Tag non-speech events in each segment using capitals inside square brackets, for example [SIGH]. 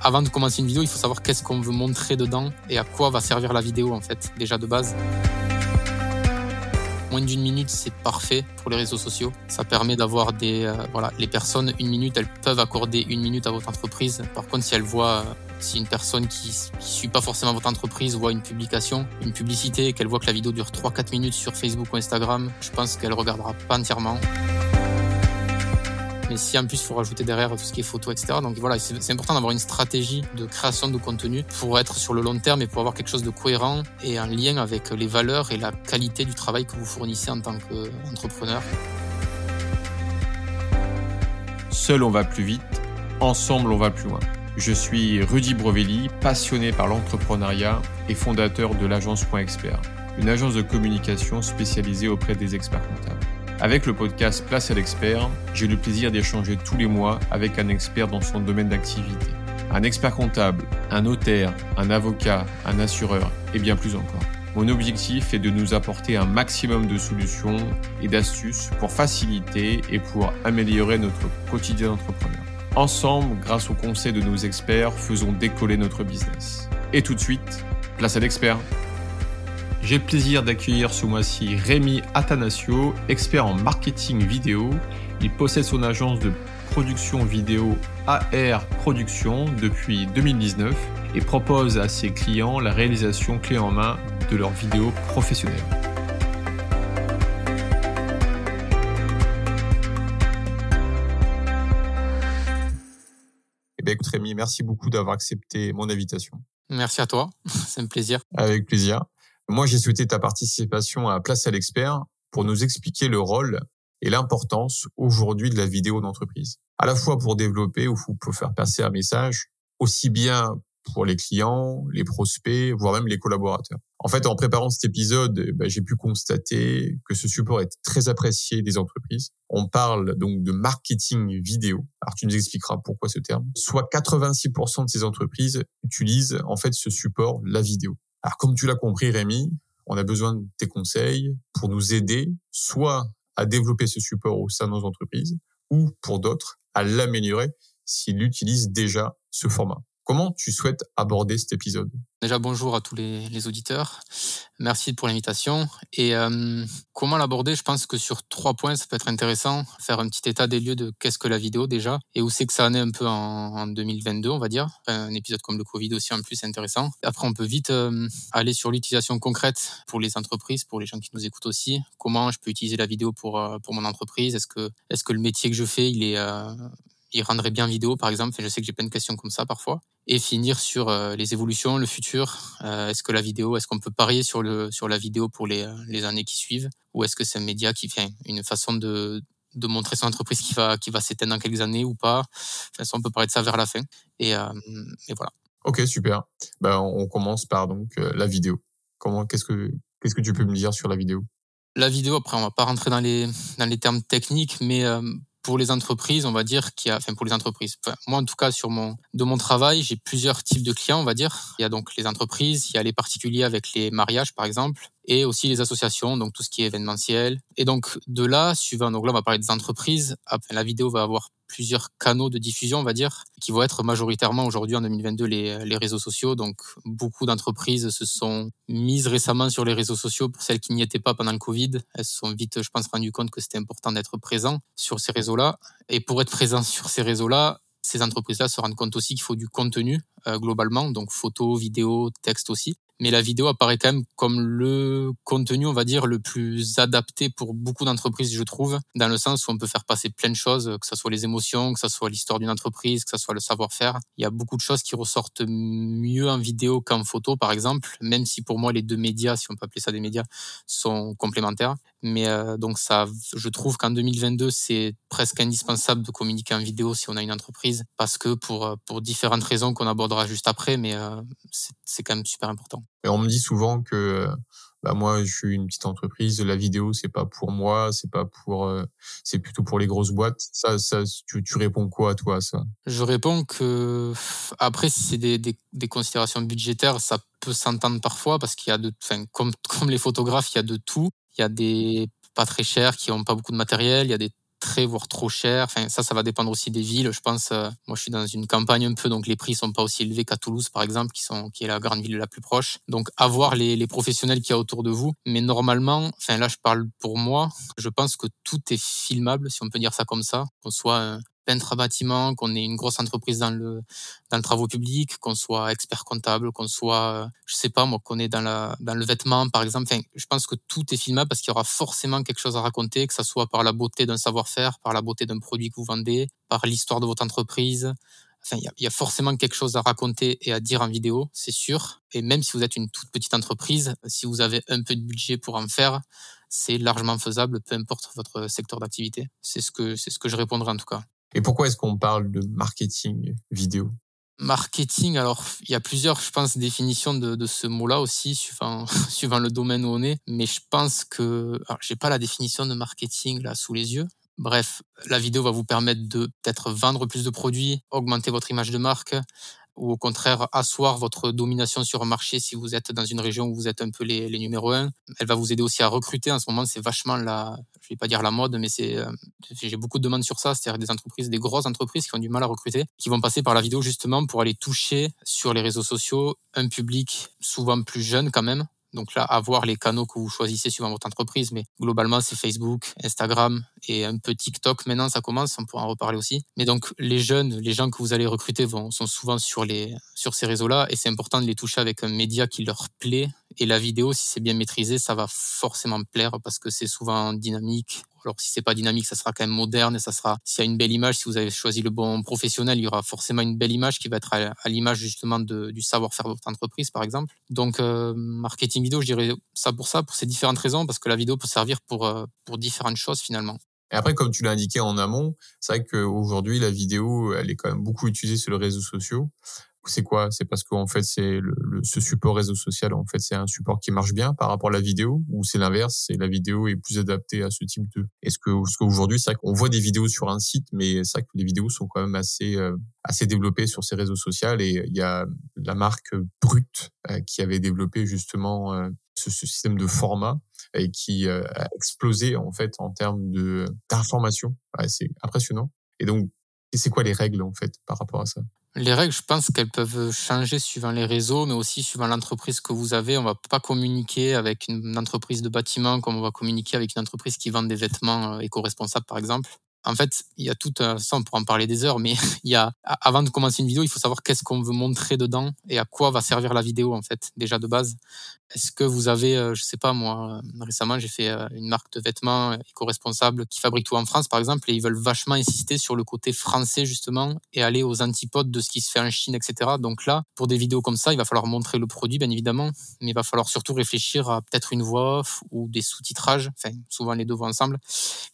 Avant de commencer une vidéo, il faut savoir qu'est-ce qu'on veut montrer dedans et à quoi va servir la vidéo en fait, déjà de base. Moins d'une minute, c'est parfait pour les réseaux sociaux. Ça permet d'avoir des... Euh, voilà, les personnes, une minute, elles peuvent accorder une minute à votre entreprise. Par contre, si elles voient, euh, si une personne qui ne suit pas forcément votre entreprise voit une publication, une publicité, qu'elle voit que la vidéo dure 3-4 minutes sur Facebook ou Instagram, je pense qu'elle regardera pas entièrement. Mais si en plus il faut rajouter derrière tout ce qui est photo, etc. Donc voilà, c'est important d'avoir une stratégie de création de contenu pour être sur le long terme et pour avoir quelque chose de cohérent et en lien avec les valeurs et la qualité du travail que vous fournissez en tant qu'entrepreneur. Seul on va plus vite, ensemble on va plus loin. Je suis Rudy Brovelli, passionné par l'entrepreneuriat et fondateur de l'agence Expert, une agence de communication spécialisée auprès des experts comptables. Avec le podcast Place à l'expert, j'ai le plaisir d'échanger tous les mois avec un expert dans son domaine d'activité. Un expert comptable, un notaire, un avocat, un assureur et bien plus encore. Mon objectif est de nous apporter un maximum de solutions et d'astuces pour faciliter et pour améliorer notre quotidien d'entrepreneur. Ensemble, grâce aux conseils de nos experts, faisons décoller notre business. Et tout de suite, place à l'expert. J'ai le plaisir d'accueillir ce mois-ci Rémi Atanasio, expert en marketing vidéo. Il possède son agence de production vidéo AR Production depuis 2019 et propose à ses clients la réalisation clé en main de leurs vidéos professionnelles. Eh bien, écoute Rémi, merci beaucoup d'avoir accepté mon invitation. Merci à toi, [LAUGHS] c'est un plaisir. Avec plaisir. Moi, j'ai souhaité ta participation à Place à l'expert pour nous expliquer le rôle et l'importance aujourd'hui de la vidéo d'entreprise. À la fois pour développer ou pour faire passer un message, aussi bien pour les clients, les prospects, voire même les collaborateurs. En fait, en préparant cet épisode, eh ben, j'ai pu constater que ce support est très apprécié des entreprises. On parle donc de marketing vidéo. Alors, tu nous expliqueras pourquoi ce terme. Soit 86% de ces entreprises utilisent en fait ce support, la vidéo. Alors, comme tu l'as compris, Rémi, on a besoin de tes conseils pour nous aider soit à développer ce support au sein de nos entreprises ou pour d'autres à l'améliorer s'ils utilisent déjà ce format. Comment tu souhaites aborder cet épisode? Déjà, bonjour à tous les, auditeurs. Merci pour l'invitation. Et euh, comment l'aborder? Je pense que sur trois points, ça peut être intéressant. Faire un petit état des lieux de qu'est-ce que la vidéo déjà et où c'est que ça en est un peu en, 2022, on va dire. Un épisode comme le Covid aussi en plus, intéressant. Après, on peut vite euh, aller sur l'utilisation concrète pour les entreprises, pour les gens qui nous écoutent aussi. Comment je peux utiliser la vidéo pour, euh, mon entreprise? Est que le métier que je fais, il est il rendrait bien vidéo, par exemple. je sais que j'ai plein de questions comme ça parfois. Et finir sur euh, les évolutions, le futur. Euh, est-ce que la vidéo, est-ce qu'on peut parier sur le sur la vidéo pour les, les années qui suivent, ou est-ce que c'est un média qui fait une façon de de montrer son entreprise qui va qui va s'éteindre dans quelques années ou pas? Enfin, on peut parler de ça vers la fin. Et, euh, et voilà. Ok, super. Ben, on commence par donc la vidéo. Comment, qu'est-ce que qu'est-ce que tu peux me dire sur la vidéo? La vidéo, après, on va pas rentrer dans les dans les termes techniques, mais pour les entreprises, on va dire qu'il y a, enfin pour les entreprises. moi, en tout cas, sur mon de mon travail, j'ai plusieurs types de clients, on va dire. Il y a donc les entreprises, il y a les particuliers avec les mariages, par exemple, et aussi les associations, donc tout ce qui est événementiel. Et donc de là, suivant, donc là, on va parler des entreprises. La vidéo va avoir plusieurs canaux de diffusion, on va dire, qui vont être majoritairement aujourd'hui en 2022 les, les réseaux sociaux. Donc, beaucoup d'entreprises se sont mises récemment sur les réseaux sociaux pour celles qui n'y étaient pas pendant le Covid. Elles se sont vite, je pense, rendues compte que c'était important d'être présent sur ces réseaux-là. Et pour être présent sur ces réseaux-là, ces entreprises-là se rendent compte aussi qu'il faut du contenu euh, globalement, donc photos, vidéos, texte aussi mais la vidéo apparaît quand même comme le contenu, on va dire, le plus adapté pour beaucoup d'entreprises, je trouve, dans le sens où on peut faire passer plein de choses, que ce soit les émotions, que ce soit l'histoire d'une entreprise, que ce soit le savoir-faire. Il y a beaucoup de choses qui ressortent mieux en vidéo qu'en photo, par exemple, même si pour moi les deux médias, si on peut appeler ça des médias, sont complémentaires. Mais euh, donc ça, je trouve qu'en 2022, c'est presque indispensable de communiquer en vidéo si on a une entreprise, parce que pour euh, pour différentes raisons qu'on abordera juste après, mais euh, c'est quand même super important. Et on me dit souvent que bah moi je suis une petite entreprise, la vidéo c'est pas pour moi, c'est pas pour c'est plutôt pour les grosses boîtes. Ça ça tu, tu réponds quoi à toi à ça? Je réponds que après si c'est des, des, des considérations budgétaires, ça peut s'entendre parfois parce qu'il y a de enfin comme [LAUGHS] comme les photographes, il y a de tout. Il y a des pas très chers qui ont pas beaucoup de matériel, il y a des très voire trop cher. Enfin, ça, ça va dépendre aussi des villes. Je pense, euh, moi, je suis dans une campagne un peu, donc les prix sont pas aussi élevés qu'à Toulouse, par exemple, qui sont, qui est la grande ville la plus proche. Donc, avoir les, les professionnels qu'il y a autour de vous. Mais normalement, enfin, là, je parle pour moi. Je pense que tout est filmable, si on peut dire ça comme ça. Qu'on soit peintre à bâtiment, qu'on ait une grosse entreprise dans le dans le travaux public, qu'on soit expert comptable, qu'on soit, je sais pas moi, qu'on est dans la dans le vêtement par exemple. Enfin, je pense que tout est filmable parce qu'il y aura forcément quelque chose à raconter, que ça soit par la beauté d'un savoir-faire, par la beauté d'un produit que vous vendez, par l'histoire de votre entreprise. Enfin, il y, y, a, forcément quelque chose à raconter et à dire en vidéo, c'est sûr. Et même si vous êtes une toute petite entreprise, si vous avez un peu de budget pour en faire, c'est largement faisable, peu importe votre secteur d'activité. C'est ce que c'est ce que je répondrai en tout cas. Et pourquoi est-ce qu'on parle de marketing vidéo? Marketing, alors il y a plusieurs, je pense, définitions de, ce mot-là aussi, suivant, [LAUGHS] suivant le domaine où on est. Mais je pense que, alors j'ai pas la définition de marketing là sous les yeux. Bref, la vidéo va vous permettre de peut-être vendre plus de produits, augmenter votre image de marque, ou au contraire asseoir votre domination sur un marché si vous êtes dans une région où vous êtes un peu les, les numéros un. Elle va vous aider aussi à recruter. En ce moment, c'est vachement la, je vais pas dire la mode, mais c'est, euh, j'ai beaucoup de demandes sur ça. C'est-à-dire des entreprises, des grosses entreprises qui ont du mal à recruter, qui vont passer par la vidéo justement pour aller toucher sur les réseaux sociaux un public souvent plus jeune quand même, donc là, avoir les canaux que vous choisissez suivant votre entreprise, mais globalement, c'est Facebook, Instagram et un peu TikTok. Maintenant, ça commence, on pourra en reparler aussi. Mais donc, les jeunes, les gens que vous allez recruter vont, sont souvent sur, les, sur ces réseaux-là et c'est important de les toucher avec un média qui leur plaît. Et la vidéo, si c'est bien maîtrisé, ça va forcément plaire parce que c'est souvent dynamique, alors si c'est pas dynamique, ça sera quand même moderne et ça sera s'il y a une belle image, si vous avez choisi le bon professionnel, il y aura forcément une belle image qui va être à, l'image justement de, du savoir-faire de votre entreprise par exemple. Donc euh, marketing vidéo, je dirais ça pour ça, pour ces différentes raisons, parce que la vidéo peut servir pour euh, pour différentes choses finalement. Et après, comme tu l'as indiqué en amont, c'est vrai qu'aujourd'hui, la vidéo, elle est quand même beaucoup utilisée sur les réseaux sociaux c'est quoi? C'est parce qu'en fait, c'est le, ce support réseau social, en fait, c'est un support qui marche bien par rapport à la vidéo, ou c'est l'inverse, c'est la vidéo est plus adaptée à ce type de. Est-ce que, ce qu'aujourd'hui, c'est vrai qu'on voit des vidéos sur un site, mais c'est vrai que les vidéos sont quand même assez euh, assez développées sur ces réseaux sociaux, et il y a la marque Brut euh, qui avait développé justement euh, ce, ce, système de format et qui a explosé en fait en termes de d'information. Ouais, c'est impressionnant. Et donc, c'est quoi les règles en fait par rapport à ça? Les règles, je pense qu'elles peuvent changer suivant les réseaux, mais aussi suivant l'entreprise que vous avez. On va pas communiquer avec une entreprise de bâtiment comme on va communiquer avec une entreprise qui vend des vêtements euh, éco-responsables, par exemple. En fait, il y a tout ça, on pourra en parler des heures, mais [LAUGHS] il y a, avant de commencer une vidéo, il faut savoir qu'est-ce qu'on veut montrer dedans et à quoi va servir la vidéo, en fait, déjà de base. Est-ce que vous avez, euh, je sais pas, moi, euh, récemment, j'ai fait euh, une marque de vêtements éco-responsable qui fabrique tout en France, par exemple, et ils veulent vachement insister sur le côté français, justement, et aller aux antipodes de ce qui se fait en Chine, etc. Donc là, pour des vidéos comme ça, il va falloir montrer le produit, bien évidemment, mais il va falloir surtout réfléchir à peut-être une voix off ou des sous-titrages, enfin, souvent les deux vont ensemble,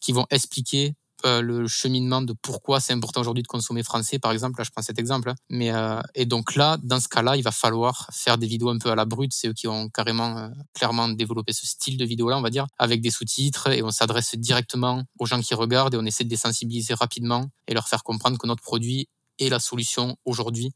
qui vont expliquer euh, le cheminement de pourquoi c'est important aujourd'hui de consommer français, par exemple. Là, je prends cet exemple. Hein. Mais euh, et donc là, dans ce cas-là, il va falloir faire des vidéos un peu à la brute. C'est eux qui ont carrément, euh, clairement développé ce style de vidéo-là, on va dire, avec des sous-titres et on s'adresse directement aux gens qui regardent et on essaie de les sensibiliser rapidement et leur faire comprendre que notre produit est la solution aujourd'hui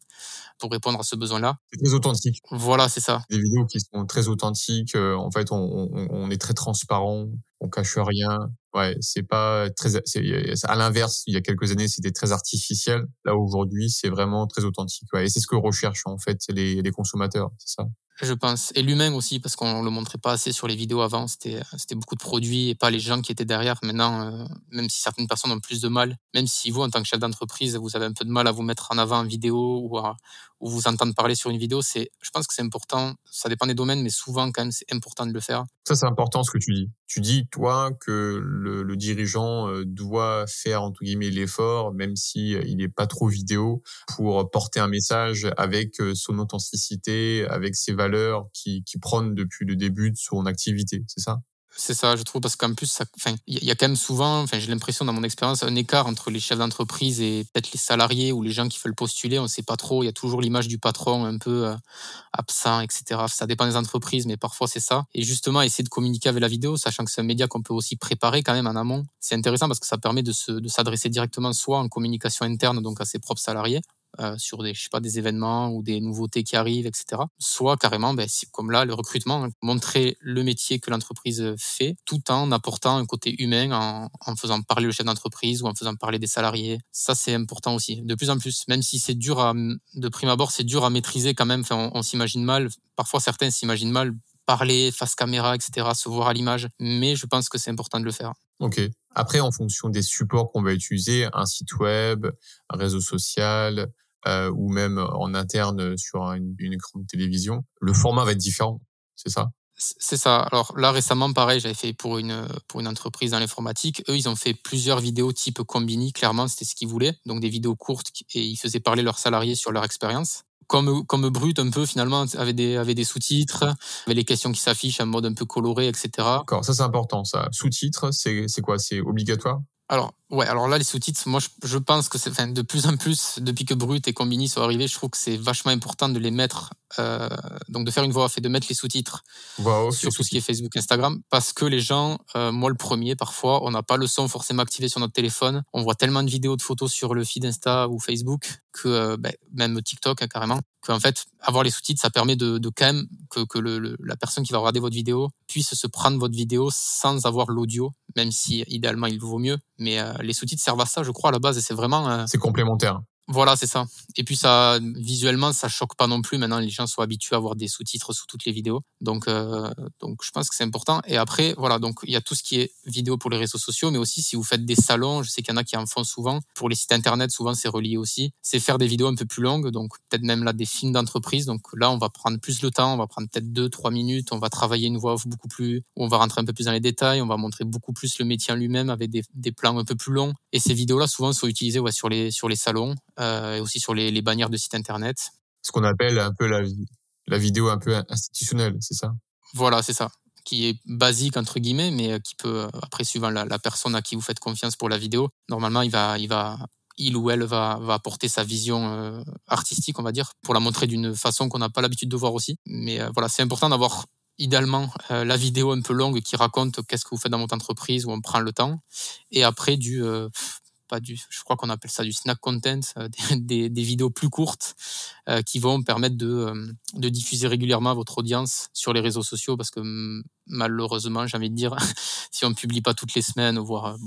pour répondre à ce besoin-là. C'est très authentique. Voilà, c'est ça. Des vidéos qui sont très authentiques. en fait, on, on, on, est très transparent, on cache rien. Ouais, c'est pas très. À l'inverse, il y a quelques années, c'était très artificiel. Là aujourd'hui, c'est vraiment très authentique. Ouais, et c'est ce que recherchent en fait les, les consommateurs, c'est ça je pense. Et l'humain aussi, parce qu'on le montrait pas assez sur les vidéos avant. C'était, c'était beaucoup de produits et pas les gens qui étaient derrière. Maintenant, euh, même si certaines personnes ont plus de mal, même si vous, en tant que chef d'entreprise, vous avez un peu de mal à vous mettre en avant en vidéo ou à ou vous entendre parler sur une vidéo, c'est, je pense que c'est important. Ça dépend des domaines, mais souvent, quand même, c'est important de le faire. Ça, c'est important ce que tu dis. Tu dis, toi, que le, dirigeant euh, doit faire, entre guillemets, l'effort, même si euh, il n'est pas trop vidéo, pour porter un message avec son authenticité, avec ses valeurs qui, qui prônent depuis le début de son activité. C'est ça? C'est ça, je trouve, parce qu'en plus, il y a quand même souvent, j'ai l'impression dans mon expérience, un écart entre les chefs d'entreprise et peut-être les salariés ou les gens qui veulent postuler. On ne sait pas trop. Il y a toujours l'image du patron un peu euh, absent, etc. Ça dépend des entreprises, mais parfois c'est ça. Et justement, essayer de communiquer avec la vidéo, sachant que c'est un média qu'on peut aussi préparer quand même en amont, c'est intéressant parce que ça permet de s'adresser directement soit en communication interne, donc à ses propres salariés, euh, sur des, je sais pas, des événements ou des nouveautés qui arrivent, etc. Soit carrément, ben, comme là, le recrutement, hein, montrer le métier que l'entreprise fait, tout en apportant un côté humain, en, en faisant parler le chef d'entreprise ou en faisant parler des salariés. Ça, c'est important aussi, de plus en plus. Même si c'est dur à, de prime abord, c'est dur à maîtriser quand même. Enfin, on, on s'imagine mal. Parfois, certains s'imaginent mal parler face caméra, etc., se voir à l'image. Mais je pense que c'est important de le faire. Ok. Après, en fonction des supports qu'on va utiliser, un site web, un réseau social, euh, ou même en interne sur une, une grande télévision, le format va être différent. C'est ça? C'est ça. Alors là récemment, pareil, j'avais fait pour une pour une entreprise dans l'informatique. Eux, ils ont fait plusieurs vidéos type Combini. Clairement, c'était ce qu'ils voulaient. Donc des vidéos courtes et ils faisaient parler leurs salariés sur leur expérience comme, comme brut un peu finalement, avec des, avec des sous-titres, avec les questions qui s'affichent en mode un peu coloré, etc. D'accord, ça c'est important ça. Sous-titres, c'est quoi? C'est obligatoire? Alors, ouais, alors là, les sous-titres, moi, je, pense que c'est, enfin, de plus en plus, depuis que Brut et Combini sont arrivés, je trouve que c'est vachement important de les mettre, euh, donc de faire une voix off et de mettre les sous-titres sur tout ce qui est Facebook, Instagram, parce que les gens, euh, moi le premier, parfois, on n'a pas le son forcément activé sur notre téléphone, on voit tellement de vidéos, de photos sur le feed Insta ou Facebook que euh, ben, même TikTok hein, carrément, qu'en fait avoir les sous-titres ça permet de, de quand même que, que le, la personne qui va regarder votre vidéo puisse se prendre votre vidéo sans avoir l'audio, même si idéalement il vaut mieux. Mais euh, les sous-titres servent à ça, je crois à la base, et c'est vraiment. Euh, c'est complémentaire. Voilà, c'est ça. Et puis ça, visuellement, ça choque pas non plus. Maintenant, les gens sont habitués à voir des sous-titres sous toutes les vidéos. Donc, euh, donc je pense que c'est important. Et après, voilà, donc il y a tout ce qui est vidéo pour les réseaux sociaux, mais aussi si vous faites des salons, je sais qu'il y en a qui en font souvent. Pour les sites internet, souvent c'est relié aussi. C'est faire des vidéos un peu plus longues, donc peut-être même là des films d'entreprise. Donc là, on va prendre plus le temps, on va prendre peut-être deux, trois minutes, on va travailler une voix beaucoup plus, on va rentrer un peu plus dans les détails, on va montrer beaucoup plus le métier en lui-même avec des, des plans un peu plus longs. Et ces vidéos-là, souvent, sont utilisées ouais, sur les sur les salons et aussi sur les, les, bannières de sites internet. Ce qu'on appelle un peu la, la vidéo un peu institutionnelle, c'est ça? Voilà, c'est ça qui est basique entre guillemets, mais euh, qui peut euh, après suivant la, la, personne à qui vous faites confiance pour la vidéo, normalement il va, il va, il ou elle va, va apporter sa vision artistique, on va dire, pour la montrer d'une façon qu'on n'a pas l'habitude de voir aussi. Mais voilà, c'est important d'avoir idéalement la vidéo un peu longue qui raconte qu'est-ce que vous faites dans votre entreprise où on prend le temps, et après du du, je crois qu'on appelle ça du snack content, euh, des, [LAUGHS] vidéos plus courtes euh, qui vont permettre de, euh, de diffuser régulièrement votre audience sur les réseaux sociaux parce que malheureusement, j'ai envie de dire, [LAUGHS] si on publie pas toutes les semaines, voire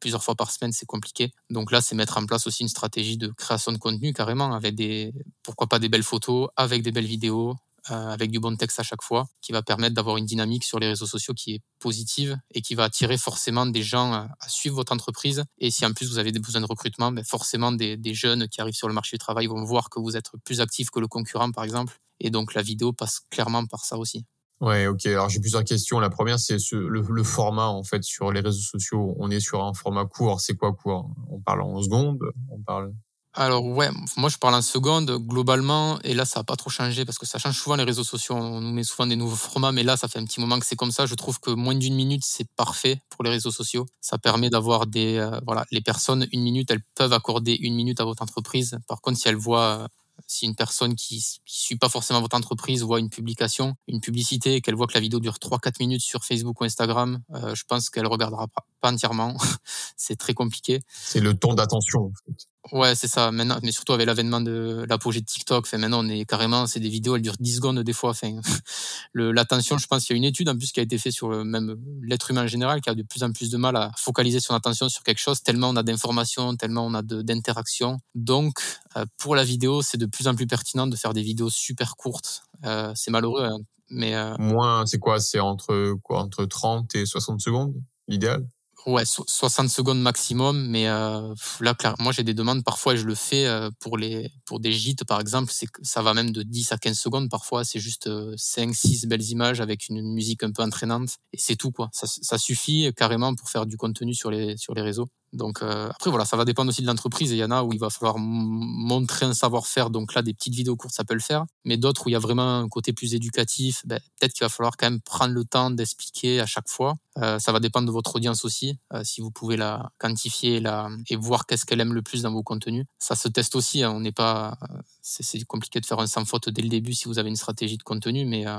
plusieurs fois par semaine, c'est compliqué. Donc là, c'est mettre en place aussi une stratégie de création de contenu carrément avec des, pourquoi pas des belles photos, avec des belles vidéos, avec du bon texte à chaque fois, qui va permettre d'avoir une dynamique sur les réseaux sociaux qui est positive et qui va attirer forcément des gens à, suivre votre entreprise. Et si en plus vous avez des besoins de recrutement, ben forcément des, des jeunes qui arrivent sur le marché du travail vont voir que vous êtes plus actif que le concurrent, par exemple. Et donc la vidéo passe clairement par ça aussi. Ouais, ok. Alors j'ai plusieurs questions. La première, c'est le, le, format en fait sur les réseaux sociaux. On est sur un format court. C'est quoi court? On parle en secondes? On parle alors ouais, moi je parle en seconde globalement, et là ça n'a pas trop changé parce que ça change souvent les réseaux sociaux, on nous met souvent des nouveaux formats, mais là ça fait un petit moment que c'est comme ça. Je trouve que moins d'une minute c'est parfait pour les réseaux sociaux. Ça permet d'avoir des euh, voilà, les personnes une minute, elles peuvent accorder une minute à votre entreprise. Par contre, si elles voient euh, si une personne qui ne suit pas forcément votre entreprise voit une publication, une publicité, qu'elle voit que la vidéo dure 3-4 minutes sur Facebook ou Instagram, euh, je pense qu'elle regardera pas, pas entièrement. [LAUGHS] c'est très compliqué. C'est le temps d'attention. En fait. Ouais, c'est ça. Maintenant, mais surtout avec l'avènement de l'apogée de TikTok. Enfin, maintenant, on est carrément, c'est des vidéos, elles durent 10 secondes des fois. Enfin, [LAUGHS] l'attention, je pense qu'il y a une étude en plus qui a été faite sur le, même l'être humain en général, qui a de plus en plus de mal à focaliser son attention sur quelque chose, tellement on a d'informations, tellement on a d'interactions. Donc, euh, pour la vidéo, c'est de plus en plus pertinent de faire des vidéos super courtes. Euh, c'est malheureux, hein, mais. Euh... Moins, c'est quoi? C'est entre quoi? Entre 30 et 60 secondes, l'idéal? Ouais, 60 secondes maximum, mais euh, là, clair, moi j'ai des demandes parfois je le fais euh, pour les pour des gîtes par exemple, c'est ça va même de 10 à 15 secondes parfois, c'est juste 5 euh, 6 belles images avec une musique un peu entraînante et c'est tout quoi. Ça, ça suffit carrément pour faire du contenu sur les sur les réseaux. Donc euh, après voilà, ça va dépendre aussi de l'entreprise. Il y en a où il va falloir montrer un savoir-faire. Donc là, des petites vidéos courtes, ça peut le faire. Mais d'autres où il y a vraiment un côté plus éducatif, ben, peut-être qu'il va falloir quand même prendre le temps d'expliquer à chaque fois. Euh, ça va dépendre de votre audience aussi. Euh, si vous pouvez la quantifier la, et voir qu'est-ce qu'elle aime le plus dans vos contenus, ça se teste aussi. Hein. On n'est pas, c'est compliqué de faire un sans faute dès le début si vous avez une stratégie de contenu, mais euh,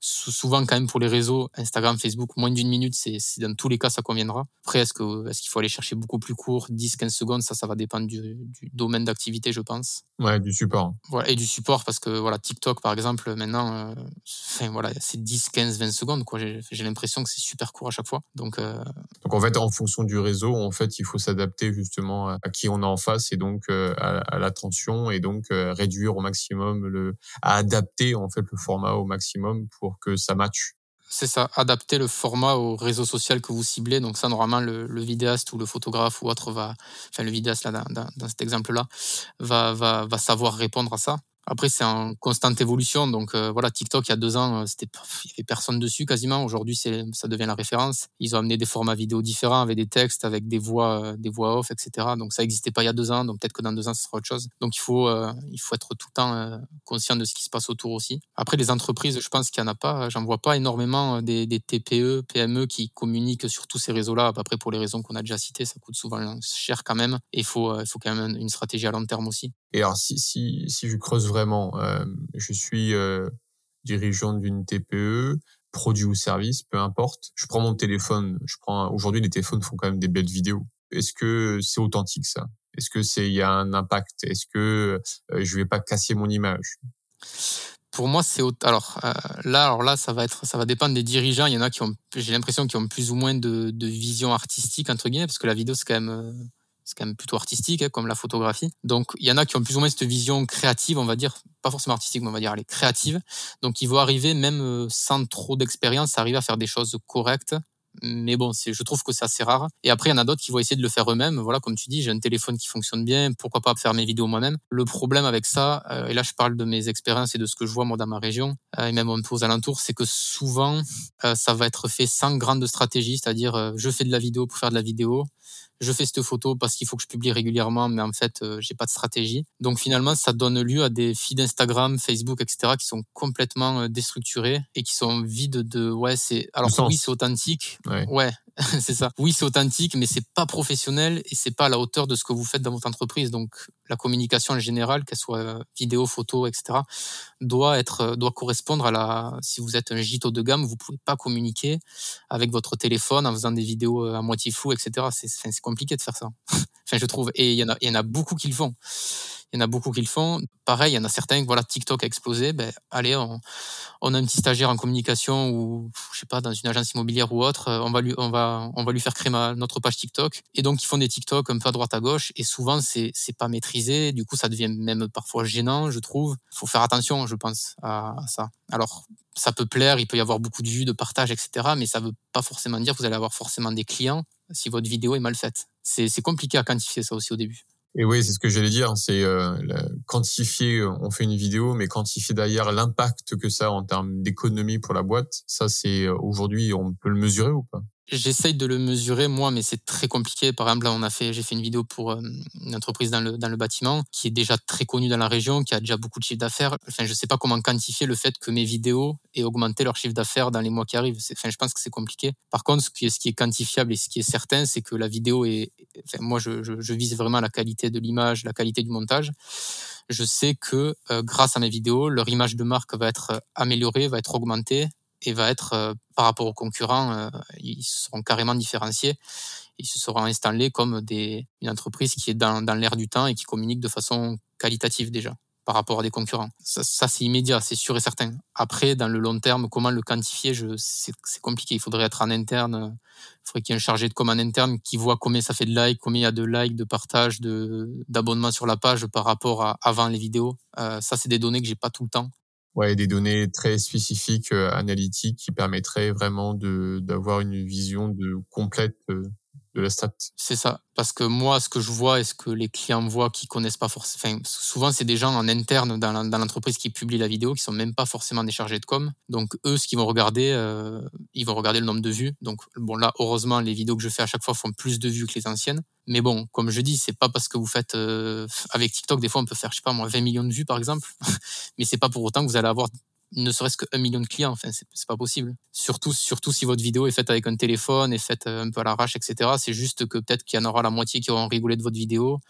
souvent quand même pour les réseaux Instagram, Facebook, moins d'une minute, c'est dans tous les cas ça conviendra. Après, est-ce qu'il faut aller chercher beaucoup plus court, 10-15 secondes, ça, ça va dépendre du, domaine d'activité, je pense. Ouais, du support. Voilà, et du support, parce que voilà, TikTok, par exemple, maintenant, euh, enfin, voilà, c'est 10, 15, 20 secondes. Quoi. J'ai, l'impression que c'est super court à chaque fois. Donc, euh... donc, en fait, en fonction du réseau, en fait, il faut s'adapter justement à qui on a en face et donc euh, à, à l'attention et donc réduire au maximum le, à adapter en fait le format au maximum pour que ça matche. C'est ça, adapter le format au réseau social que vous ciblez. Donc ça, normalement, le, le vidéaste ou le photographe ou autre va, enfin le vidéaste là, dans, dans cet exemple-là, va, va, va savoir répondre à ça. Après, c'est en constante évolution. Donc euh, voilà, TikTok, il y a deux ans, euh, c'était, il y avait personne dessus quasiment. Aujourd'hui, c'est, ça devient la référence. Ils ont amené des formats vidéo différents avec des textes, avec des voix, euh, des voix off, etc. Donc ça n'existait pas il y a deux ans. Donc peut-être que dans deux ans, ce sera autre chose. Donc il faut, il faut être tout le temps conscient de ce qui se passe autour aussi. Après, les entreprises, je pense qu'il n'y en a pas. J'en vois pas énormément des, des, TPE, PME qui communiquent sur tous ces réseaux-là. Après, pour les raisons qu'on a déjà citées, ça coûte souvent cher quand même. Et il faut, il faut quand même une stratégie à long terme aussi. Et alors, si, si, si je creuse vraiment, euh, je suis euh, dirigeant d'une TPE, produit ou service, peu importe. Je prends mon téléphone, je prends. Aujourd'hui, les téléphones font quand même des belles vidéos. Est-ce que c'est authentique ça? Est-ce que c'est il y a un impact? Est-ce que euh, je vais pas casser mon image? Pour moi, c'est alors euh, là, alors là, ça va être, ça va dépendre des dirigeants. Il y en a qui ont, j'ai l'impression, qui ont plus ou moins de, de vision artistique entre guillemets, parce que la vidéo c'est quand même euh, c'est quand même plutôt artistique, hein, comme la photographie. Donc, il y en a qui ont plus ou moins cette vision créative, on va dire, pas forcément artistique, mais on va dire, elle est créative. Donc, ils vont arriver, même euh, sans trop d'expérience, arriver à faire des choses correctes. Mais bon, je trouve que c'est assez rare. Et après, il y en a d'autres qui vont essayer de le faire eux-mêmes. Voilà, comme tu dis, j'ai un téléphone qui fonctionne bien. Pourquoi pas faire mes vidéos moi-même? Le problème avec ça, euh, et là, je parle de mes expériences et de ce que je vois moi dans ma région, euh, et même un peu aux alentours, c'est que souvent, ça va être fait sans grande stratégie. C'est-à-dire, je fais de la vidéo pour faire de la vidéo je fais cette photo parce qu'il faut que je publie régulièrement, mais en fait, euh, j'ai pas de stratégie. Donc finalement, ça donne lieu à des feeds Instagram, Facebook, etc., qui sont complètement euh, déstructurés et qui sont vides de, ouais, c'est, alors oui, c'est authentique. ouais [LAUGHS] c'est ça. Oui, c'est authentique, mais c'est pas professionnel et c'est pas à la hauteur de ce que vous faites dans votre entreprise. Donc, la communication en général, qu'elle soit vidéo, photo, etc., doit être, doit correspondre à la. Si vous êtes un gîte haut de gamme, vous pouvez pas communiquer avec votre téléphone en faisant des vidéos à moitié floues, etc. C'est compliqué de faire ça. [LAUGHS] enfin, je trouve. Et il y en a, il y en a beaucoup qui le font. Il y en a beaucoup qui le font. Pareil, il y en a certains, voilà, TikTok a explosé. Ben, allez, on, on a un petit stagiaire en communication ou, je sais pas, dans une agence immobilière ou autre, on va lui, on va, on va lui faire créer notre page TikTok. Et donc, ils font des TikTok un peu à droite à gauche. Et souvent, c'est, c'est pas maîtrisé. Du coup, ça devient même parfois gênant, je trouve. Faut faire attention, je pense, à, ça. Alors, ça peut plaire, il peut y avoir beaucoup de vues, de partages, etc. Mais ça veut pas forcément dire que vous allez avoir forcément des clients si votre vidéo est mal faite. C'est, c'est compliqué à quantifier ça aussi au début. Et oui, c'est ce que j'allais dire, c'est euh, quantifier, on fait une vidéo, mais quantifier derrière l'impact que ça a en termes d'économie pour la boîte, ça c'est euh, aujourd'hui, on peut le mesurer ou pas? J'essaye de le mesurer moi, mais c'est très compliqué. Par exemple, là, on a fait, j'ai fait une vidéo pour euh, une entreprise dans le, dans le bâtiment qui est déjà très connue dans la région, qui a déjà beaucoup de chiffre d'affaires. Enfin, je sais pas comment quantifier le fait que mes vidéos aient augmenté leur chiffre d'affaires dans les mois qui arrivent. Enfin, je pense que c'est compliqué. Par contre, ce qui est, quantifiable et ce qui est certain, c'est que la vidéo est, enfin, moi, je, je, je vise vraiment la qualité de l'image, la qualité du montage je sais que euh, grâce à mes vidéos, leur image de marque va être améliorée, va être augmentée et va être euh, par rapport aux concurrents, euh, ils seront carrément différenciés. Ils se seront installés comme des, une entreprise qui est dans, dans l'air du temps et qui communique de façon qualitative déjà par rapport à des concurrents. Ça, ça c'est immédiat, c'est sûr et certain. Après, dans le long terme, comment le quantifier, je, c'est, c'est compliqué. Il faudrait être en interne. Il faudrait qu'il y ait un chargé de com interne qui voit combien ça fait de likes, combien il y a de likes, de partages, de, d'abonnements sur la page par rapport à avant les vidéos. Euh, ça, c'est des données que j'ai pas tout le temps ouais, des données très spécifiques, euh, analytiques, qui permettraient vraiment d'avoir une vision de complète euh, de la stat. C'est ça. Parce que moi, ce que je vois et ce que les clients voient qui connaissent pas forcément, enfin, souvent c'est des gens en interne dans l'entreprise qui publient la vidéo, qui sont même pas forcément des chargés de com. Donc eux, ce qu'ils vont regarder, euh, ils vont regarder le nombre de vues. Donc bon là, heureusement, les vidéos que je fais à chaque fois font plus de vues que les anciennes. Mais bon, comme je dis, c'est pas parce que vous faites euh, avec TikTok, des fois on peut faire, je sais pas moi, 20 millions de vues par exemple, [LAUGHS] mais c'est pas pour autant que vous allez avoir ne serait-ce qu'un million de clients. Enfin, c'est pas possible. Surtout, surtout si votre vidéo est faite avec un téléphone, est faite euh, un peu à l'arrache, etc. C'est juste que peut-être qu'il y en aura la moitié qui auront rigolé de votre vidéo.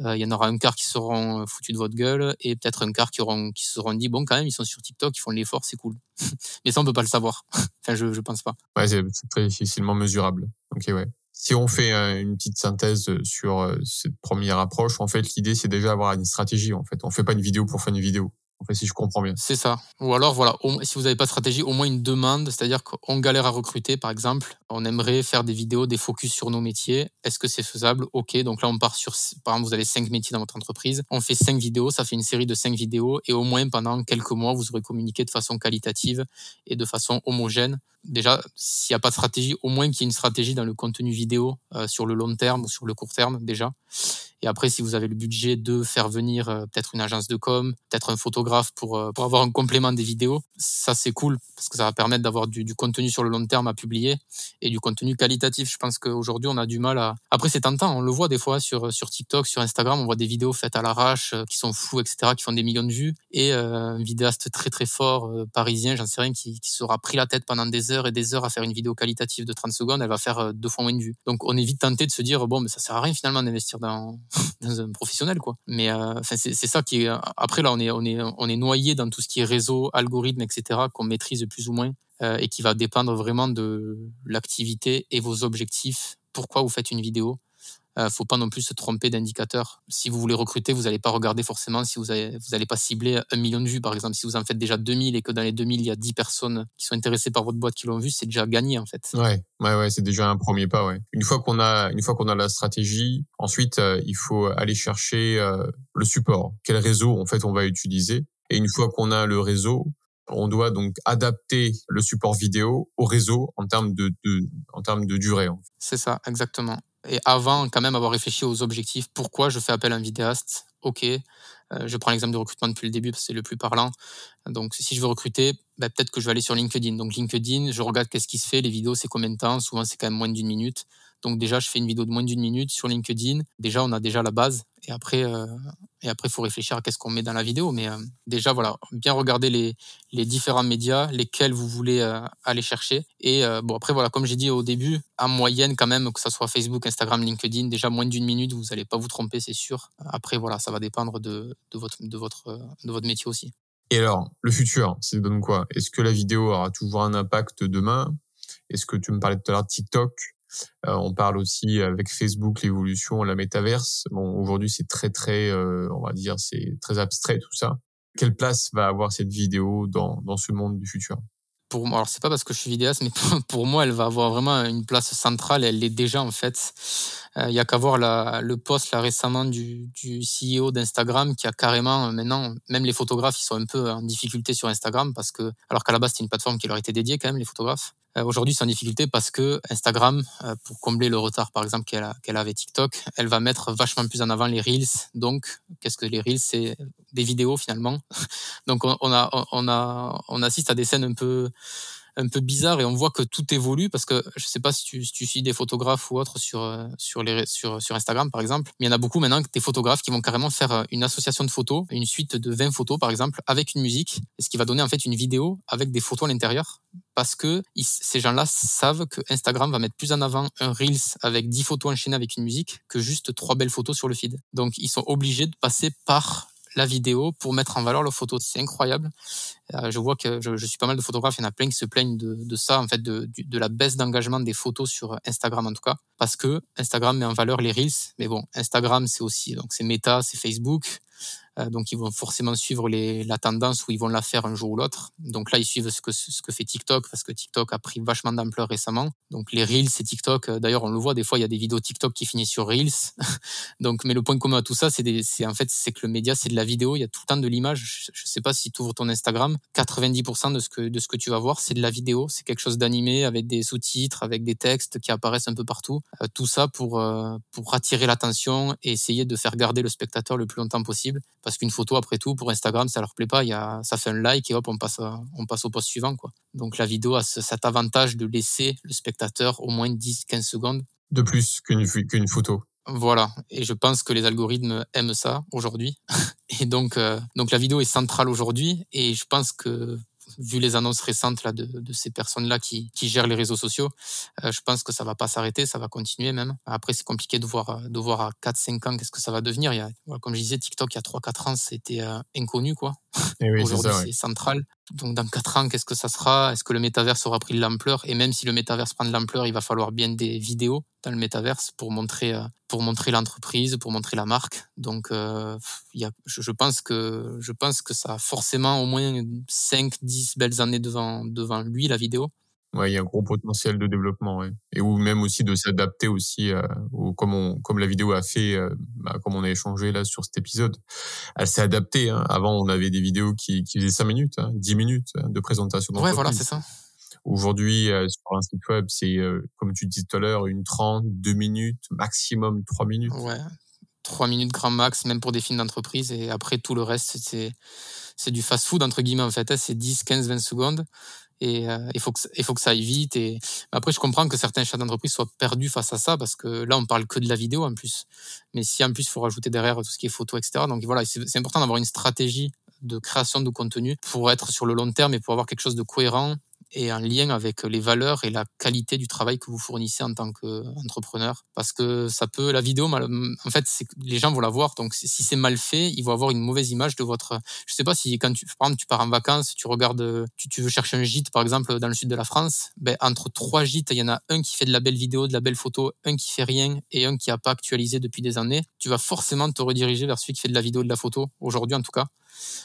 Euh, il y en aura un quart qui seront euh, foutus de votre gueule et peut-être un quart qui auront qui se seront dit bon quand même ils sont sur TikTok, ils font l'effort, c'est cool. [LAUGHS] Mais ça on peut pas le savoir. [LAUGHS] enfin je je pense pas. Ouais, c'est très difficilement mesurable. Ok ouais. Si on fait une petite synthèse sur cette première approche, en fait, l'idée c'est déjà avoir une stratégie. En fait, on fait pas une vidéo pour faire une vidéo si je comprends bien. C'est ça. Ou alors, voilà, si vous n'avez pas de stratégie, au moins une demande, c'est-à-dire qu'on galère à recruter, par exemple, on aimerait faire des vidéos, des focus sur nos métiers. Est-ce que c'est faisable? Ok, donc là, on part sur, par exemple, vous avez cinq métiers dans votre entreprise. On fait cinq vidéos, ça fait une série de cinq vidéos, et au moins pendant quelques mois, vous aurez communiqué de façon qualitative et de façon homogène. Déjà, s'il n'y a pas de stratégie, au moins qu'il y ait une stratégie dans le contenu vidéo euh, sur le long terme ou sur le court terme, déjà. Et après, si vous avez le budget de faire venir euh, peut-être une agence de com, peut-être un photographe pour, euh, pour avoir un complément des vidéos, ça c'est cool parce que ça va permettre d'avoir du, contenu sur le long terme à publier et du contenu qualitatif. Je pense qu'aujourd'hui, on a du mal à. Après, c'est tentant, on le voit des fois sur, sur TikTok, sur Instagram, on voit des vidéos faites à l'arrache euh, qui sont floues, etc., qui font des millions de vues. Et un vidéaste très très fort parisien, j'en sais rien, qui, qui sera pris la tête pendant des heures et des heures à faire une vidéo qualitative de 30 secondes, elle va faire deux fois moins de vues. Donc, on est vite tenté de se dire, bon, mais ça sert à rien finalement d'investir dans, professionnel quoi. Mais euh, c'est ça qui est après là on est on est on est noyé dans tout ce qui est réseau algorithme etc qu'on maîtrise plus ou moins euh, et qui va dépendre vraiment de l'activité et vos objectifs. Pourquoi vous faites une vidéo? Euh, faut pas non plus se tromper d'indicateur. Si vous voulez recruter, vous n'allez pas regarder forcément si vous n'allez vous pas cibler un million de vues, par exemple. Si vous en faites déjà 2000 et que dans les 2000, il y a 10 personnes qui sont intéressées par votre boîte qui l'ont vu, c'est déjà gagné, en fait. Ouais, ouais, ouais, c'est déjà un premier pas, ouais. Une fois qu'on a, une fois qu'on a la stratégie, ensuite, euh, il faut aller chercher euh, le support. Quel réseau, en fait, on va utiliser. Et une fois qu'on a le réseau, on doit donc adapter le support vidéo au réseau en termes de, de en termes de durée. C'est ça, exactement et avant quand même avoir réfléchi aux objectifs, pourquoi je fais appel à un vidéaste? Ok, euh, je prends l'exemple de recrutement depuis le début parce que c'est le plus parlant. Donc si je veux recruter, bah, peut-être que je vais aller sur LinkedIn. Donc LinkedIn, je regarde qu'est-ce qui se fait, les vidéos c'est combien de temps, souvent c'est quand même moins d'une minute. Donc déjà, je fais une vidéo de moins d'une minute sur LinkedIn. Déjà, on a déjà la base. Et après, euh, et après, faut réfléchir à qu'est-ce qu'on met dans la vidéo. Mais euh, déjà, voilà, bien regarder les, différents médias, lesquels vous voulez euh, aller chercher. Et bon, après, voilà, comme j'ai dit au début, en moyenne quand même, que ce soit Facebook, Instagram, LinkedIn, déjà moins d'une minute, vous n'allez pas vous tromper, c'est sûr. Après, voilà, ça va dépendre de, votre, métier aussi. Et alors, le futur, c'est donne quoi? Est-ce que la vidéo aura toujours un impact demain? Est-ce que tu me parlais tout à l'heure TikTok? euh, on parle aussi avec Facebook l'évolution, la métaverse. Bon, aujourd'hui c'est très très, euh, on va dire, c'est très abstrait tout ça. Quelle place va avoir cette vidéo dans, dans ce monde du futur? Pour moi, alors c'est pas parce que je suis vidéaste, mais pour [LAUGHS] moi, elle va avoir vraiment une place centrale. Elle l'est déjà en fait. Euh, il y a qu'à voir le post là récemment du, du CEO d'Instagram qui a carrément maintenant, même les photographes, ils sont un peu en difficulté sur Instagram parce que, alors qu'à la base c'était une plateforme qui leur était dédiée quand même les photographes. Euh, aujourd'hui, c'est en difficulté parce que Instagram, euh, pour combler le retard, par exemple, qu'elle a, qu'elle avait TikTok, elle va mettre vachement plus en avant les Reels. Donc, qu'est-ce que les Reels? C'est des vidéos finalement. [LAUGHS] Donc, on, a, on, a, on assiste à des scènes un peu un peu bizarre et on voit que tout évolue parce que je sais pas si tu, tu suis des photographes ou autres sur, euh, sur, les, sur, sur Instagram par exemple, mais il y en a beaucoup maintenant des photographes qui vont carrément faire euh, une association de photos, une suite de 20 photos par exemple, avec une musique, ce qui va donner en fait une vidéo avec des photos à l'intérieur parce que ces gens-là savent que Instagram va mettre plus en avant un Reels avec 10 photos enchaînées avec une musique que juste trois belles photos sur le feed. Donc ils sont obligés de passer par la vidéo pour mettre en valeur leurs photos. C'est incroyable. Euh, je vois que je, suis pas mal de photographes, il y en a plein qui se plaignent de, ça, en fait, de, de la baisse d'engagement des photos sur Instagram en tout cas, parce que Instagram met en valeur les reels. Mais bon, Instagram c'est aussi donc c'est Meta, c'est Facebook. Euh, donc ils vont forcément suivre la tendance où ils vont la faire un jour ou l'autre. Donc là, ils suivent ce que, fait TikTok parce que TikTok a pris vachement d'ampleur récemment. Donc les Reels et TikTok, euh, d'ailleurs on le voit des fois, il y a des vidéos TikTok qui finissent sur Reels. [LAUGHS] donc mais le point commun à tout ça, c'est en fait c'est que le média c'est de la vidéo, il y a tout le temps de l'image. Je, sais pas si tu ouvres ton Instagram, 90% de ce que de ce que tu vas voir c'est de la vidéo, c'est quelque chose d'animé avec des sous-titres, avec des textes qui apparaissent un peu partout. Euh, tout ça pour attirer l'attention et essayer de faire garder le spectateur le plus longtemps possible parce qu'une photo, après tout, pour Instagram, ça leur plaît pas. Y a, ça fait un like et hop, on passe, on passe au post suivant. Quoi. Donc la vidéo a cet avantage de laisser le spectateur au moins 10-15 secondes. De plus qu'une qu'une photo. Voilà, et je pense que les algorithmes aiment ça aujourd'hui. [LAUGHS] Et donc, euh, donc la vidéo est centrale aujourd'hui, et je pense que vu les annonces récentes là, de, de ces personnes-là qui, qui, gèrent les réseaux sociaux, euh, je pense que ça va pas s'arrêter, ça va continuer même. Après, c'est compliqué de voir, de voir à 4-5 ans qu'est-ce que ça va devenir. Il y a, comme je disais, TikTok, il y a 3-4 ans, c'était euh, inconnu. quoi. Eh Aujourd'hui, c'est central. Donc dans quatre ans, qu'est-ce que ça sera? Est-ce que le métaverse aura pris de l'ampleur? Et même si le métaverse prend de l'ampleur, il va falloir bien des vidéos dans le métaverse pour montrer euh, pour montrer l'entreprise, pour montrer la marque. Donc euh, a, je, pense que je pense que ça a forcément au moins 5 10 belles années devant devant lui la vidéo. Ouais, il y a un gros potentiel de développement, ouais. et ou même aussi de s'adapter aussi, euh, comme on, comme la vidéo a fait, euh, bah, comme on a échangé là sur cet épisode, elle s'est adaptée. Hein. Avant, on avait des vidéos qui, qui faisaient 5 minutes, hein, 10 minutes hein, de présentation. Ouais, voilà, c'est ça. Aujourd'hui, euh, sur un site web, c'est euh, comme tu disais tout à l'heure, une 30, 2 minutes, maximum 3 minutes. Ouais, 3 minutes grand max, même pour des films d'entreprise. Et après, tout le reste, c'est c'est du fast-food entre guillemets en fait. C'est 10, 15, 20 secondes et euh, il faut que ça aille vite et après je comprends que certains chefs d'entreprise soient perdus face à ça parce que là on parle que de la vidéo en plus. Mais si en plus il faut rajouter derrière tout ce qui est photo etc donc voilà c'est important d'avoir une stratégie de création de contenu pour être sur le long terme et pour avoir quelque chose de cohérent et en lien avec les valeurs et la qualité du travail que vous fournissez en tant qu'entrepreneur. Parce que ça peut, la vidéo, en fait, les gens vont la voir. Donc, si c'est mal fait, ils vont avoir une mauvaise image de votre. Je sais pas si quand tu, par exemple, tu pars en vacances, tu regardes, tu, tu veux chercher un gîte, par exemple, dans le sud de la France, ben, entre trois gîtes, il y en a un qui fait de la belle vidéo, de la belle photo, un qui fait rien et un qui a pas actualisé depuis des années. Tu vas forcément te rediriger vers celui qui fait de la vidéo, de la photo, aujourd'hui en tout cas.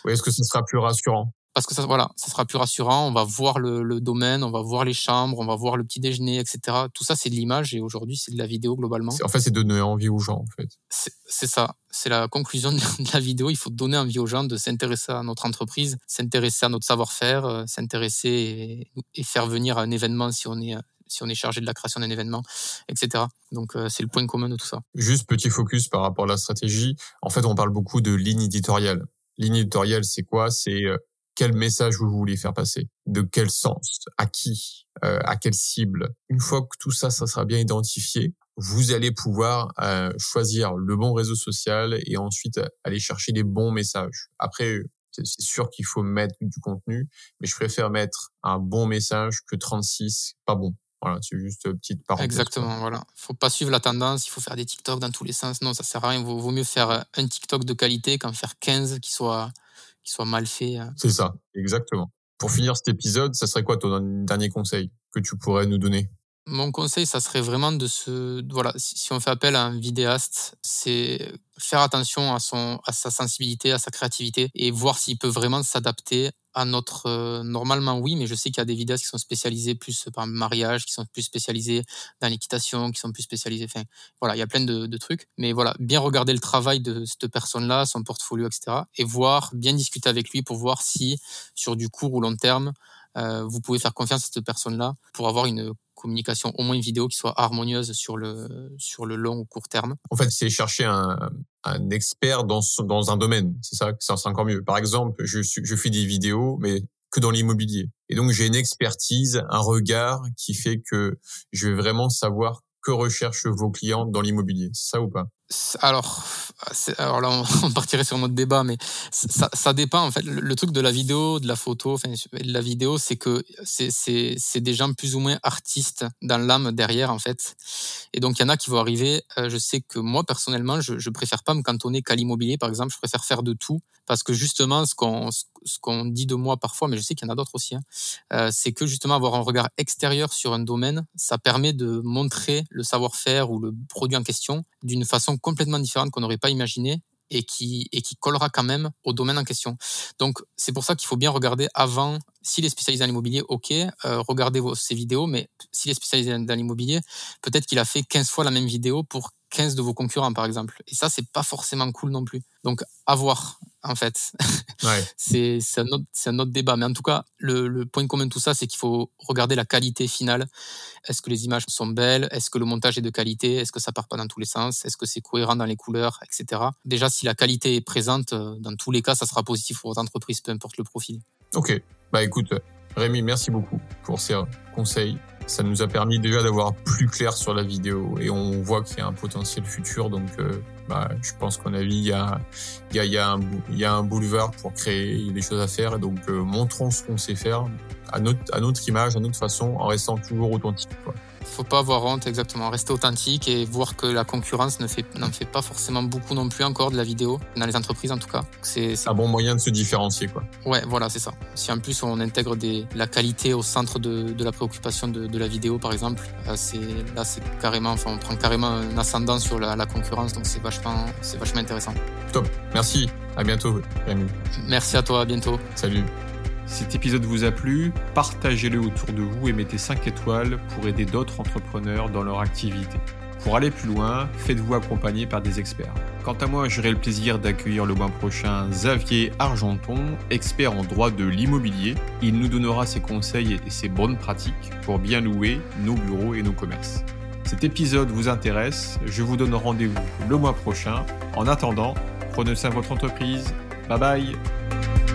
Oui, est-ce que ce sera plus rassurant? Parce que ça, voilà, ça sera plus rassurant. On va voir le, domaine, on va voir les chambres, on va voir le petit déjeuner, etc. Tout ça, c'est de l'image et aujourd'hui, c'est de la vidéo globalement. En fait, c'est donner envie aux gens, en fait. C'est ça. C'est la conclusion [LAUGHS] de la vidéo. Il faut donner envie aux gens de s'intéresser à notre entreprise, s'intéresser à notre savoir-faire, euh, s'intéresser et, faire venir à un événement si on est si on est chargé de la création d'un événement, etc. Donc euh, c'est le point commun de tout ça. Juste petit focus par rapport à la stratégie. En fait, on parle beaucoup de ligne éditoriale. Ligne éditoriale, c'est quoi? C'est euh, quel message vous voulez faire passer, de quel sens, à qui, euh, à quelle cible? Une fois que tout ça, ça sera bien identifié, vous allez pouvoir euh, choisir le bon réseau social et ensuite aller chercher les bons messages. Après, c'est sûr qu'il faut mettre du contenu, mais je préfère mettre un bon message que 36 pas bon. Voilà, c'est juste une petite parenthèse. Exactement, voilà. Faut pas suivre la tendance, il faut faire des TikTok dans tous les sens. Non, ça sert à rien. Vaut, mieux faire un TikTok de qualité qu'en faire 15 qui soit soit mal fait. Hein. C'est ça, exactement. Pour finir cet épisode, ça serait quoi ton dernier conseil que tu pourrais nous donner? Mon conseil, ça serait vraiment de se, voilà, si on fait appel à un vidéaste, c'est faire attention à son, à sa sensibilité, à sa créativité et voir s'il peut vraiment s'adapter notre euh, normalement oui mais je sais qu'il y a des vidéastes qui sont spécialisés plus par mariage qui sont plus spécialisés dans l'équitation qui sont plus spécialisés enfin voilà il y a plein de, trucs. Mais voilà bien regarder le travail de cette personne là son portfolio etc et voir bien discuter avec lui pour voir si sur du court ou long terme euh, vous pouvez faire confiance à cette personne là pour avoir une communication, au moins une vidéo qui soit harmonieuse sur le, sur le long ou court terme. En fait, c'est chercher un, un expert dans, dans un domaine. C'est ça, c'est encore mieux. Par exemple, je, je fais des vidéos, mais que dans l'immobilier. Et donc, j'ai une expertise, un regard qui fait que je vais vraiment savoir que recherchent vos clients dans l'immobilier. C'est ça ou pas? Alors, alors là, [LAUGHS] on partirait sur notre débat, mais ça, ça dépend en fait. Le, truc de la vidéo, de la photo, enfin, de la vidéo, c'est que c'est des gens plus ou moins artistes dans l'âme derrière en fait. Et donc il y en a qui vont arriver. Euh, je sais que moi personnellement, je, je préfère pas me cantonner qu'à l'immobilier, par exemple. Je préfère faire de tout parce que justement, ce qu'on ce qu'on dit de moi parfois, mais je sais qu'il y en a d'autres aussi, hein, euh, c'est que justement avoir un regard extérieur sur un domaine, ça permet de montrer le savoir-faire ou le produit en question d'une façon complètement différente qu'on n'aurait pas imaginé et qui, et qui collera quand même au domaine en question. Donc, c'est pour ça qu'il faut bien regarder avant, s'il est spécialisé dans l'immobilier, ok, euh, regardez vos, ses vidéos, mais s'il est spécialisé dans l'immobilier, peut-être qu'il a fait 15 fois la même vidéo pour 15 de vos concurrents, par exemple. Et ça, c'est pas forcément cool non plus. Donc, à voir, en fait. [LAUGHS] Ouais. c'est un, autre, un autre débat. Mais en tout cas, le, le point commun de tout ça, c'est qu'il faut regarder la qualité finale. Est-ce que les images sont belles? Est-ce que le montage est de qualité? Est-ce que ça part pas dans tous les sens? Est-ce que c'est cohérent dans les couleurs, etc. Déjà, si la qualité est présente, euh, dans tous les cas, ça sera positif pour votre entreprise, peu importe le profil. Ok. Bah écoute, Rémi, merci beaucoup pour ces conseils. Ça nous a permis déjà d'avoir plus clair sur la vidéo et on voit qu'il y a un potentiel futur. Donc, euh, bah, je pense y a, il y, a, il y, a y a un boulevard pour créer des choses à faire. Et donc, euh, montrons ce qu'on sait faire à notre, à notre image, à notre façon, en restant toujours authentique. Quoi. Faut pas avoir honte, exactement. Rester authentique et voir que la concurrence ne fait, n'en fait pas forcément beaucoup non plus encore de la vidéo, dans les entreprises en tout cas. C'est, un bon moyen de se différencier, quoi. Ouais, voilà, c'est ça. Si en plus on intègre des, la qualité au centre de, de la préoccupation de, de, la vidéo, par exemple, euh, c'est, là, c'est carrément, enfin, on prend carrément un ascendant sur la, la concurrence, donc c'est vachement, c'est vachement intéressant. Top. Merci. À bientôt, Merci à toi. À bientôt. Salut. Cet épisode vous a plu, partagez-le autour de vous et mettez 5 étoiles pour aider d'autres entrepreneurs dans leur activité. Pour aller plus loin, faites-vous accompagner par des experts. Quant à moi, j'aurai le plaisir d'accueillir le mois prochain Xavier Argenton, expert en droit de l'immobilier. Il nous donnera ses conseils et ses bonnes pratiques pour bien louer nos bureaux et nos commerces. Cet épisode vous intéresse, je vous donne rendez-vous le mois prochain. En attendant, prenez soin de votre entreprise. Bye bye